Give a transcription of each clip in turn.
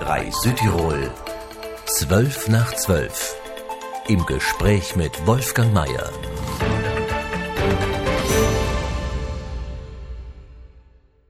Reis Südtirol 12 nach 12 im Gespräch mit Wolfgang Mayer.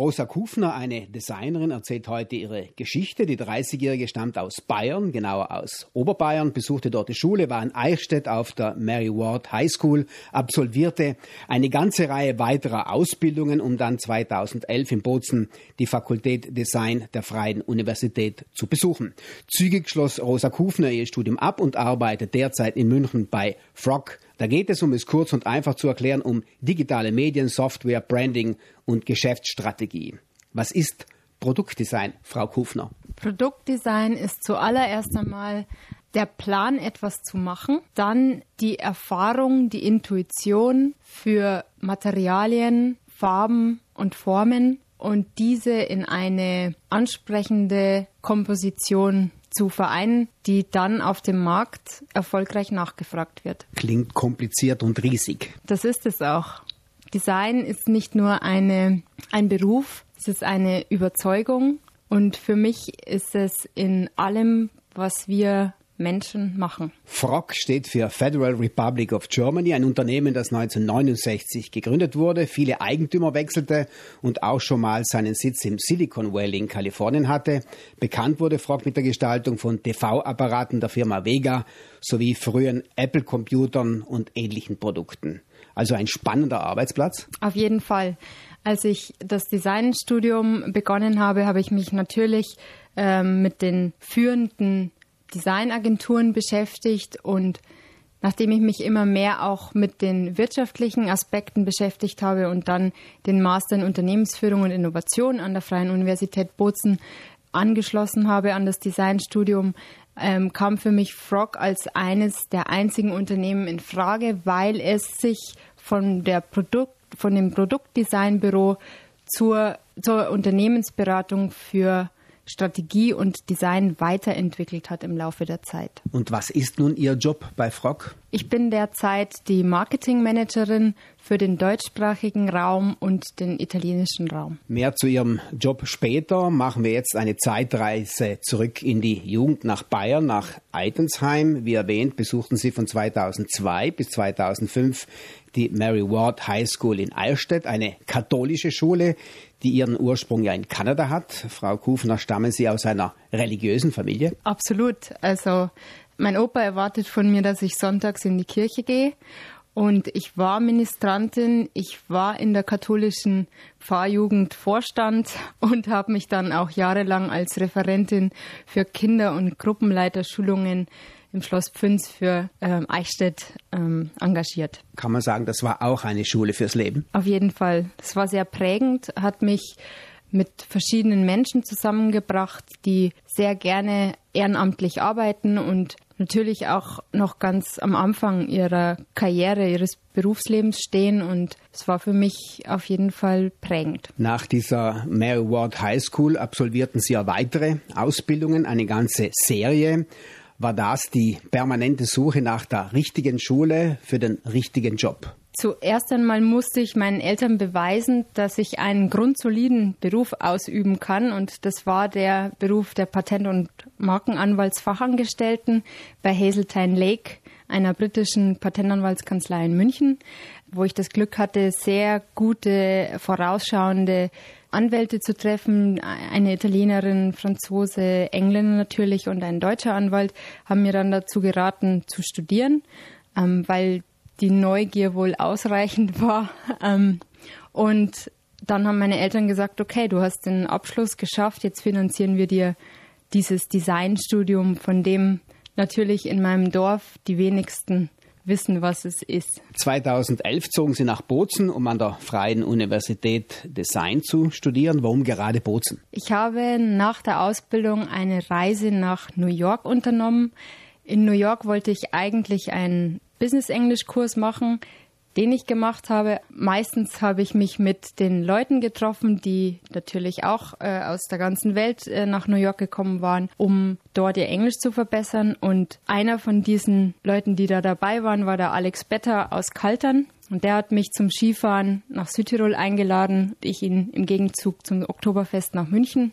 Rosa Kufner, eine Designerin, erzählt heute ihre Geschichte. Die 30-Jährige stammt aus Bayern, genauer aus Oberbayern, besuchte dort die Schule, war in Eichstätt auf der Mary Ward High School, absolvierte eine ganze Reihe weiterer Ausbildungen, um dann 2011 in Bozen die Fakultät Design der Freien Universität zu besuchen. Zügig schloss Rosa Kufner ihr Studium ab und arbeitet derzeit in München bei Frog da geht es, um es kurz und einfach zu erklären, um digitale Medien, Software, Branding und Geschäftsstrategie. Was ist Produktdesign, Frau Kufner? Produktdesign ist zuallererst einmal der Plan, etwas zu machen, dann die Erfahrung, die Intuition für Materialien, Farben und Formen und diese in eine ansprechende Komposition zu vereinen, die dann auf dem Markt erfolgreich nachgefragt wird. Klingt kompliziert und riesig. Das ist es auch. Design ist nicht nur eine, ein Beruf, es ist eine Überzeugung und für mich ist es in allem, was wir Menschen machen. FROG steht für Federal Republic of Germany, ein Unternehmen, das 1969 gegründet wurde, viele Eigentümer wechselte und auch schon mal seinen Sitz im Silicon Valley in Kalifornien hatte. Bekannt wurde FROG mit der Gestaltung von TV-Apparaten der Firma Vega sowie frühen Apple-Computern und ähnlichen Produkten. Also ein spannender Arbeitsplatz? Auf jeden Fall. Als ich das Designstudium begonnen habe, habe ich mich natürlich ähm, mit den führenden Designagenturen beschäftigt und nachdem ich mich immer mehr auch mit den wirtschaftlichen Aspekten beschäftigt habe und dann den Master in Unternehmensführung und Innovation an der Freien Universität Bozen angeschlossen habe an das Designstudium, ähm, kam für mich Frog als eines der einzigen Unternehmen in Frage, weil es sich von der Produkt, von dem Produktdesignbüro zur, zur Unternehmensberatung für Strategie und Design weiterentwickelt hat im Laufe der Zeit. Und was ist nun Ihr Job bei Frog? Ich bin derzeit die Marketingmanagerin für den deutschsprachigen Raum und den italienischen Raum. Mehr zu Ihrem Job später. Machen wir jetzt eine Zeitreise zurück in die Jugend nach Bayern, nach Eitensheim. Wie erwähnt, besuchten Sie von 2002 bis 2005 die Mary Ward High School in Eichstätt, eine katholische Schule, die ihren Ursprung ja in Kanada hat. Frau Kufner, stammen Sie aus einer religiösen Familie? Absolut. Also mein Opa erwartet von mir, dass ich sonntags in die Kirche gehe. Und ich war Ministrantin, ich war in der katholischen Pfarrjugend Vorstand und habe mich dann auch jahrelang als Referentin für Kinder- und Gruppenleiterschulungen im Schloss Pfünz für ähm, Eichstätt ähm, engagiert. Kann man sagen, das war auch eine Schule fürs Leben? Auf jeden Fall. Es war sehr prägend, hat mich mit verschiedenen Menschen zusammengebracht, die sehr gerne ehrenamtlich arbeiten und natürlich auch noch ganz am Anfang ihrer Karriere, ihres Berufslebens stehen und es war für mich auf jeden Fall prägend. Nach dieser Mary Ward High School absolvierten Sie ja weitere Ausbildungen, eine ganze Serie war das die permanente Suche nach der richtigen Schule für den richtigen Job? Zuerst einmal musste ich meinen Eltern beweisen, dass ich einen grundsoliden Beruf ausüben kann. Und das war der Beruf der Patent- und Markenanwaltsfachangestellten bei Hazeltine Lake, einer britischen Patentanwaltskanzlei in München, wo ich das Glück hatte, sehr gute, vorausschauende Anwälte zu treffen. Eine Italienerin, Franzose, Engländer natürlich und ein deutscher Anwalt haben mir dann dazu geraten, zu studieren, ähm, weil die Neugier wohl ausreichend war. Ähm, und dann haben meine Eltern gesagt, okay, du hast den Abschluss geschafft, jetzt finanzieren wir dir dieses Designstudium, von dem natürlich in meinem Dorf die wenigsten wissen, was es ist. 2011 zogen Sie nach Bozen, um an der Freien Universität Design zu studieren. Warum gerade Bozen? Ich habe nach der Ausbildung eine Reise nach New York unternommen. In New York wollte ich eigentlich einen Business-Englisch-Kurs machen den ich gemacht habe. Meistens habe ich mich mit den Leuten getroffen, die natürlich auch äh, aus der ganzen Welt äh, nach New York gekommen waren, um dort ihr Englisch zu verbessern. Und einer von diesen Leuten, die da dabei waren, war der Alex Better aus Kaltern. Und der hat mich zum Skifahren nach Südtirol eingeladen. Ich ihn im Gegenzug zum Oktoberfest nach München.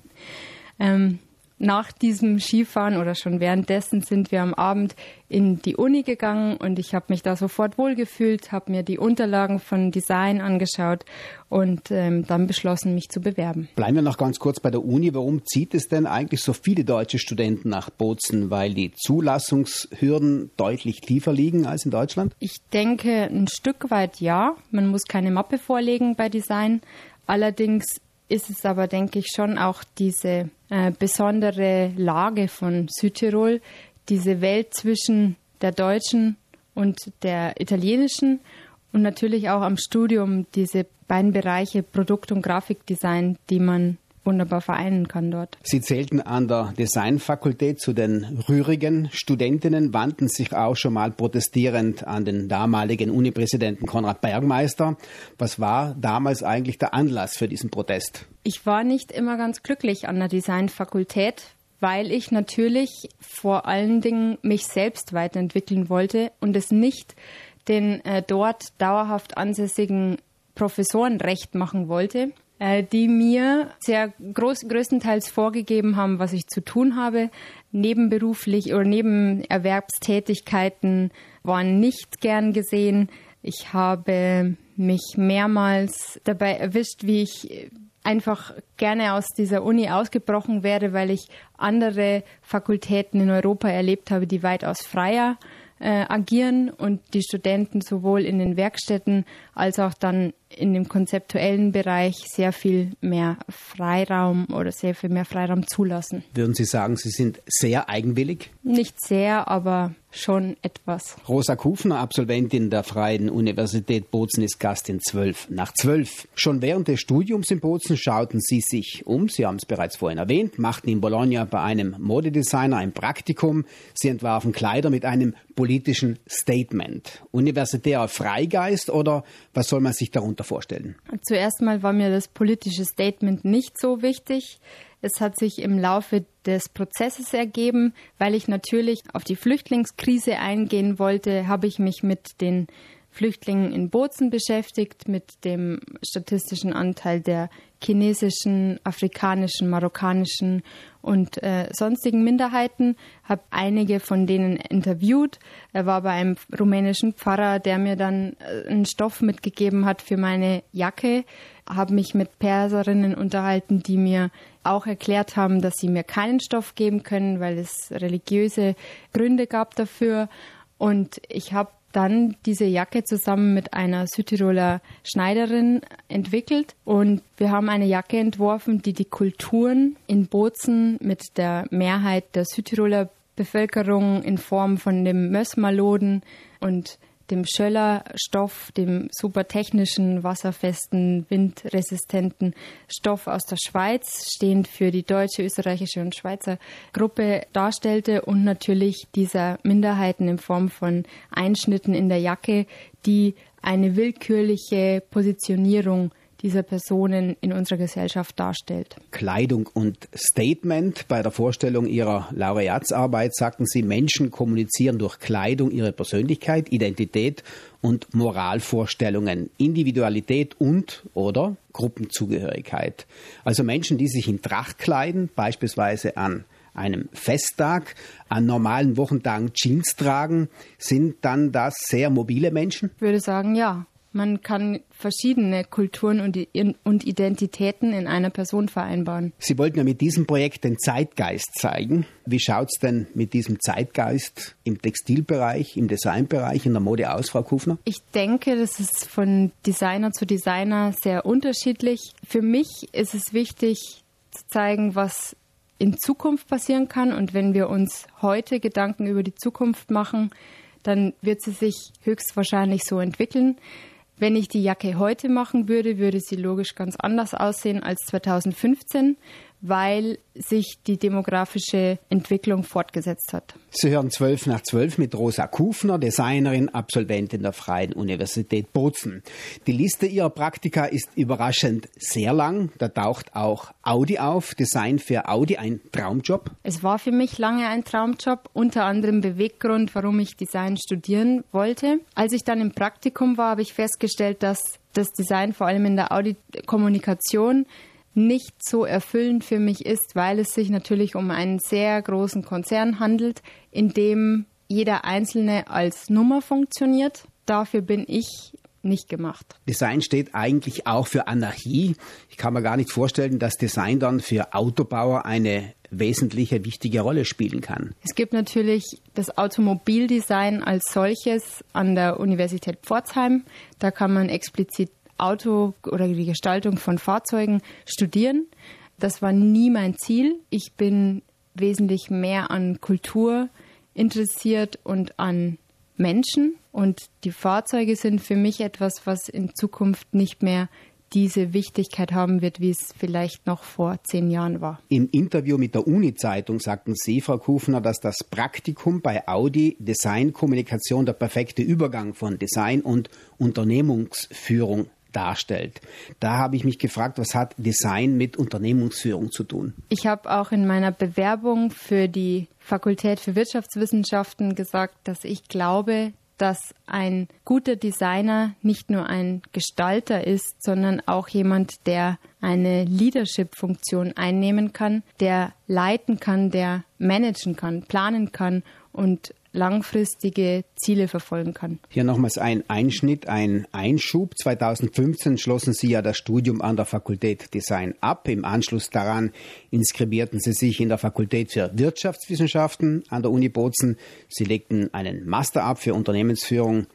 Ähm, nach diesem Skifahren oder schon währenddessen sind wir am Abend in die Uni gegangen und ich habe mich da sofort wohlgefühlt, habe mir die Unterlagen von Design angeschaut und ähm, dann beschlossen, mich zu bewerben. Bleiben wir noch ganz kurz bei der Uni. Warum zieht es denn eigentlich so viele deutsche Studenten nach Bozen? Weil die Zulassungshürden deutlich tiefer liegen als in Deutschland? Ich denke ein Stück weit ja. Man muss keine Mappe vorlegen bei Design. Allerdings ist es aber, denke ich, schon auch diese äh, besondere Lage von Südtirol, diese Welt zwischen der deutschen und der italienischen und natürlich auch am Studium diese beiden Bereiche Produkt- und Grafikdesign, die man wunderbar vereinen kann dort. Sie zählten an der Designfakultät zu den rührigen Studentinnen, wandten sich auch schon mal protestierend an den damaligen Unipräsidenten Konrad Bergmeister. Was war damals eigentlich der Anlass für diesen Protest? Ich war nicht immer ganz glücklich an der Designfakultät, weil ich natürlich vor allen Dingen mich selbst weiterentwickeln wollte und es nicht den äh, dort dauerhaft ansässigen Professoren recht machen wollte. Äh, die mir sehr groß, größtenteils vorgegeben haben, was ich zu tun habe. Nebenberuflich oder Nebenerwerbstätigkeiten waren nicht gern gesehen. Ich habe mich mehrmals dabei erwischt, wie ich einfach gerne aus dieser Uni ausgebrochen wäre, weil ich andere Fakultäten in Europa erlebt habe, die weitaus freier agieren und die Studenten sowohl in den Werkstätten als auch dann in dem konzeptuellen Bereich sehr viel mehr Freiraum oder sehr viel mehr Freiraum zulassen. Würden Sie sagen, Sie sind sehr eigenwillig? Nicht sehr, aber schon etwas. Rosa Kufner, Absolventin der Freien Universität Bozen, ist Gast in 12 nach 12. Schon während des Studiums in Bozen schauten Sie sich um. Sie haben es bereits vorhin erwähnt, machten in Bologna bei einem Modedesigner ein Praktikum. Sie entwarfen Kleider mit einem politischen Statement. Universitärer Freigeist oder was soll man sich darunter vorstellen? Zuerst mal war mir das politische Statement nicht so wichtig. Es hat sich im Laufe des Prozesses ergeben, weil ich natürlich auf die Flüchtlingskrise eingehen wollte, habe ich mich mit den Flüchtlingen in Bozen beschäftigt, mit dem statistischen Anteil der chinesischen, afrikanischen, marokkanischen und äh, sonstigen Minderheiten, habe einige von denen interviewt. Er war bei einem rumänischen Pfarrer, der mir dann äh, einen Stoff mitgegeben hat für meine Jacke, habe mich mit Perserinnen unterhalten, die mir auch erklärt haben, dass sie mir keinen Stoff geben können, weil es religiöse Gründe gab dafür. Und ich habe dann diese Jacke zusammen mit einer Südtiroler Schneiderin entwickelt. Und wir haben eine Jacke entworfen, die die Kulturen in Bozen mit der Mehrheit der Südtiroler Bevölkerung in Form von dem Mössmaloden und dem Schöllerstoff, dem super technischen, wasserfesten, windresistenten Stoff aus der Schweiz, stehend für die deutsche, österreichische und Schweizer Gruppe darstellte und natürlich dieser Minderheiten in Form von Einschnitten in der Jacke, die eine willkürliche Positionierung dieser Personen in unserer Gesellschaft darstellt. Kleidung und Statement. Bei der Vorstellung Ihrer Laureatsarbeit sagten Sie, Menschen kommunizieren durch Kleidung ihre Persönlichkeit, Identität und Moralvorstellungen, Individualität und oder Gruppenzugehörigkeit. Also Menschen, die sich in Tracht kleiden, beispielsweise an einem Festtag, an normalen Wochentagen Jeans tragen, sind dann das sehr mobile Menschen? Ich würde sagen, ja. Man kann verschiedene Kulturen und, Identitäten in einer Person vereinbaren. Sie wollten ja mit diesem Projekt den Zeitgeist zeigen. Wie schaut es denn mit diesem Zeitgeist im Textilbereich, im Designbereich, in der Mode aus, Frau Kufner? Ich denke, das ist von Designer zu Designer sehr unterschiedlich. Für mich ist es wichtig zu zeigen, was in Zukunft passieren kann. Und wenn wir uns heute Gedanken über die Zukunft machen, dann wird sie sich höchstwahrscheinlich so entwickeln. Wenn ich die Jacke heute machen würde, würde sie logisch ganz anders aussehen als 2015 weil sich die demografische Entwicklung fortgesetzt hat. Sie hören 12 nach 12 mit Rosa Kufner, Designerin, Absolventin der Freien Universität Bozen. Die Liste ihrer Praktika ist überraschend sehr lang. Da taucht auch Audi auf. Design für Audi, ein Traumjob? Es war für mich lange ein Traumjob, unter anderem Beweggrund, warum ich Design studieren wollte. Als ich dann im Praktikum war, habe ich festgestellt, dass das Design vor allem in der Audi-Kommunikation nicht so erfüllend für mich ist, weil es sich natürlich um einen sehr großen Konzern handelt, in dem jeder Einzelne als Nummer funktioniert. Dafür bin ich nicht gemacht. Design steht eigentlich auch für Anarchie. Ich kann mir gar nicht vorstellen, dass Design dann für Autobauer eine wesentliche, wichtige Rolle spielen kann. Es gibt natürlich das Automobildesign als solches an der Universität Pforzheim. Da kann man explizit Auto oder die Gestaltung von Fahrzeugen studieren. Das war nie mein Ziel. Ich bin wesentlich mehr an Kultur interessiert und an Menschen. Und die Fahrzeuge sind für mich etwas, was in Zukunft nicht mehr diese Wichtigkeit haben wird, wie es vielleicht noch vor zehn Jahren war. Im Interview mit der Uni-Zeitung sagten Sie, Frau Kufner, dass das Praktikum bei Audi Design Kommunikation der perfekte Übergang von Design und Unternehmungsführung darstellt. Da habe ich mich gefragt, was hat Design mit Unternehmensführung zu tun? Ich habe auch in meiner Bewerbung für die Fakultät für Wirtschaftswissenschaften gesagt, dass ich glaube, dass ein guter Designer nicht nur ein Gestalter ist, sondern auch jemand, der eine Leadership-Funktion einnehmen kann, der leiten kann, der managen kann, planen kann und langfristige Ziele verfolgen kann. Hier nochmals ein Einschnitt, ein Einschub. 2015 schlossen Sie ja das Studium an der Fakultät Design ab. Im Anschluss daran inskribierten Sie sich in der Fakultät für Wirtschaftswissenschaften an der Uni Bozen. Sie legten einen Master ab für Unternehmensführung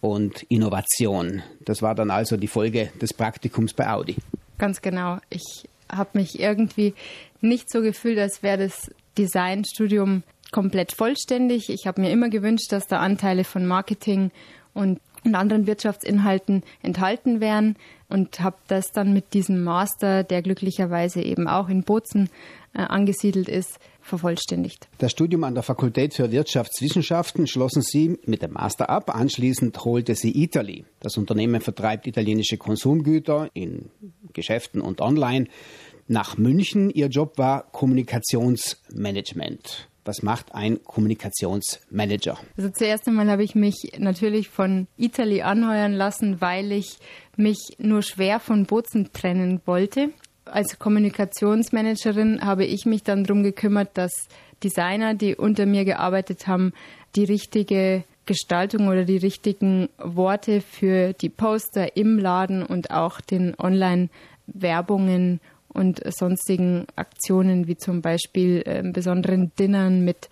und Innovation. Das war dann also die Folge des Praktikums bei Audi. Ganz genau. Ich habe mich irgendwie nicht so gefühlt, als wäre das Designstudium komplett vollständig. Ich habe mir immer gewünscht, dass da Anteile von Marketing und, und anderen Wirtschaftsinhalten enthalten wären und habe das dann mit diesem Master, der glücklicherweise eben auch in Bozen äh, angesiedelt ist, vervollständigt. Das Studium an der Fakultät für Wirtschaftswissenschaften schlossen Sie mit dem Master ab. Anschließend holte sie Italy. Das Unternehmen vertreibt italienische Konsumgüter in Geschäften und online nach München. Ihr Job war Kommunikationsmanagement. Was macht ein Kommunikationsmanager? Also zuerst einmal habe ich mich natürlich von Italy anheuern lassen, weil ich mich nur schwer von Bozen trennen wollte. Als Kommunikationsmanagerin habe ich mich dann darum gekümmert, dass Designer, die unter mir gearbeitet haben, die richtige Gestaltung oder die richtigen Worte für die Poster im Laden und auch den Online-Werbungen und sonstigen Aktionen wie zum Beispiel äh, besonderen Dinnern mit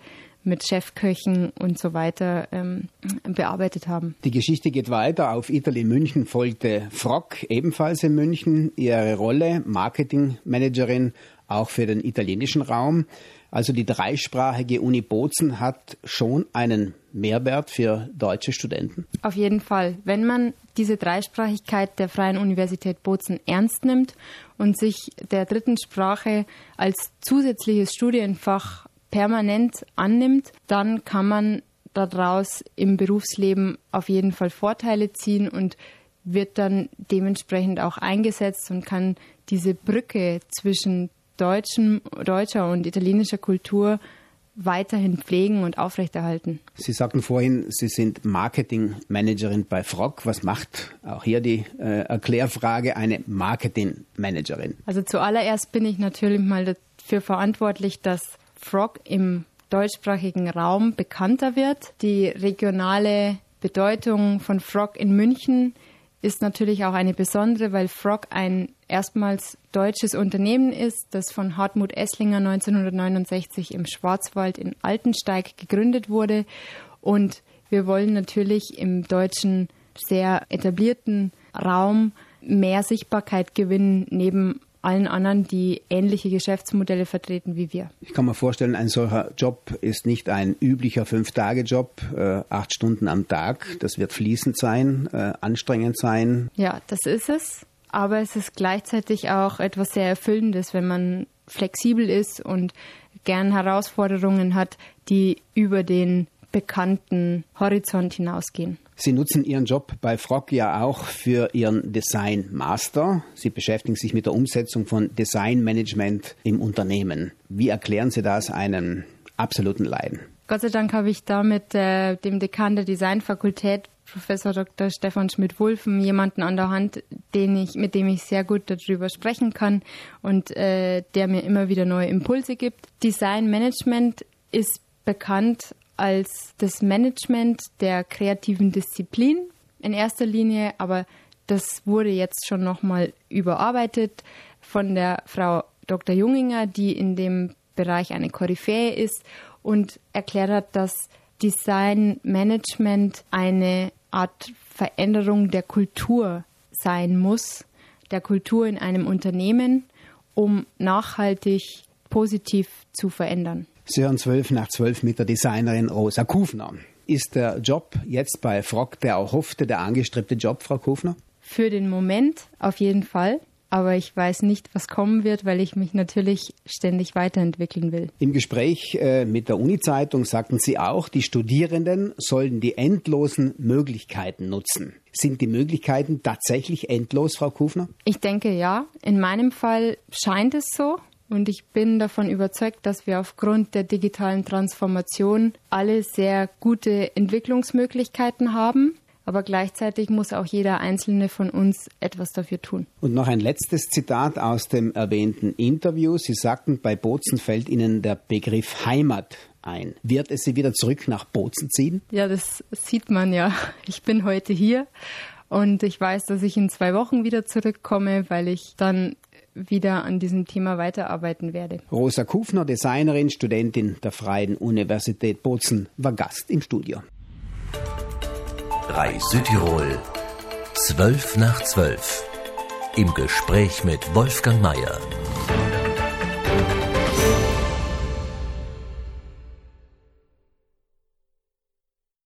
mit Chefköchen und so weiter ähm, bearbeitet haben. Die Geschichte geht weiter. Auf Italy München folgte Frock, ebenfalls in München, ihre Rolle Marketingmanagerin auch für den italienischen Raum. Also die dreisprachige Uni Bozen hat schon einen Mehrwert für deutsche Studenten? Auf jeden Fall. Wenn man diese Dreisprachigkeit der Freien Universität Bozen ernst nimmt und sich der dritten Sprache als zusätzliches Studienfach permanent annimmt, dann kann man daraus im Berufsleben auf jeden Fall Vorteile ziehen und wird dann dementsprechend auch eingesetzt und kann diese Brücke zwischen deutschen, deutscher und italienischer Kultur weiterhin pflegen und aufrechterhalten. Sie sagten vorhin, Sie sind Marketingmanagerin bei Frog. Was macht auch hier die äh, Erklärfrage eine Marketingmanagerin? Also zuallererst bin ich natürlich mal dafür verantwortlich, dass Frog im deutschsprachigen Raum bekannter wird. Die regionale Bedeutung von Frog in München ist natürlich auch eine besondere, weil Frog ein erstmals deutsches Unternehmen ist, das von Hartmut Esslinger 1969 im Schwarzwald in Altensteig gegründet wurde. Und wir wollen natürlich im deutschen sehr etablierten Raum mehr Sichtbarkeit gewinnen, neben allen anderen, die ähnliche Geschäftsmodelle vertreten wie wir. Ich kann mir vorstellen, ein solcher Job ist nicht ein üblicher Fünf-Tage-Job, äh, acht Stunden am Tag. Das wird fließend sein, äh, anstrengend sein. Ja, das ist es. Aber es ist gleichzeitig auch etwas sehr Erfüllendes, wenn man flexibel ist und gern Herausforderungen hat, die über den bekannten Horizont hinausgehen. Sie nutzen Ihren Job bei Frog ja auch für Ihren Design Master. Sie beschäftigen sich mit der Umsetzung von Design Management im Unternehmen. Wie erklären Sie das einem absoluten Leiden? Gott sei Dank habe ich da mit äh, dem Dekan der Designfakultät Professor Dr. Stefan Schmidt-Wulfen jemanden an der Hand, den ich, mit dem ich sehr gut darüber sprechen kann und äh, der mir immer wieder neue Impulse gibt. Design Management ist bekannt als das Management der kreativen Disziplin in erster Linie, aber das wurde jetzt schon nochmal überarbeitet von der Frau Dr. Junginger, die in dem Bereich eine Koryphäe ist und erklärt hat, dass Design Management eine Art Veränderung der Kultur sein muss, der Kultur in einem Unternehmen, um nachhaltig positiv zu verändern. Sie hören 12 nach 12 mit der Designerin Rosa Kufner. Ist der Job jetzt bei Frock der auch hoffte, der angestrebte Job, Frau Kufner? Für den Moment auf jeden Fall aber ich weiß nicht, was kommen wird, weil ich mich natürlich ständig weiterentwickeln will. Im Gespräch äh, mit der Uni-Zeitung sagten Sie auch, die Studierenden sollen die endlosen Möglichkeiten nutzen. Sind die Möglichkeiten tatsächlich endlos, Frau Kufner? Ich denke ja. In meinem Fall scheint es so. Und ich bin davon überzeugt, dass wir aufgrund der digitalen Transformation alle sehr gute Entwicklungsmöglichkeiten haben aber gleichzeitig muss auch jeder einzelne von uns etwas dafür tun. Und noch ein letztes Zitat aus dem erwähnten Interview. Sie sagten, bei Bozen fällt Ihnen der Begriff Heimat ein. Wird es Sie wieder zurück nach Bozen ziehen? Ja, das sieht man ja. Ich bin heute hier und ich weiß, dass ich in zwei Wochen wieder zurückkomme, weil ich dann wieder an diesem Thema weiterarbeiten werde. Rosa Kufner, Designerin, Studentin der Freien Universität Bozen, war Gast im Studio. 3 Südtirol 12 nach 12 im Gespräch mit Wolfgang Mayer.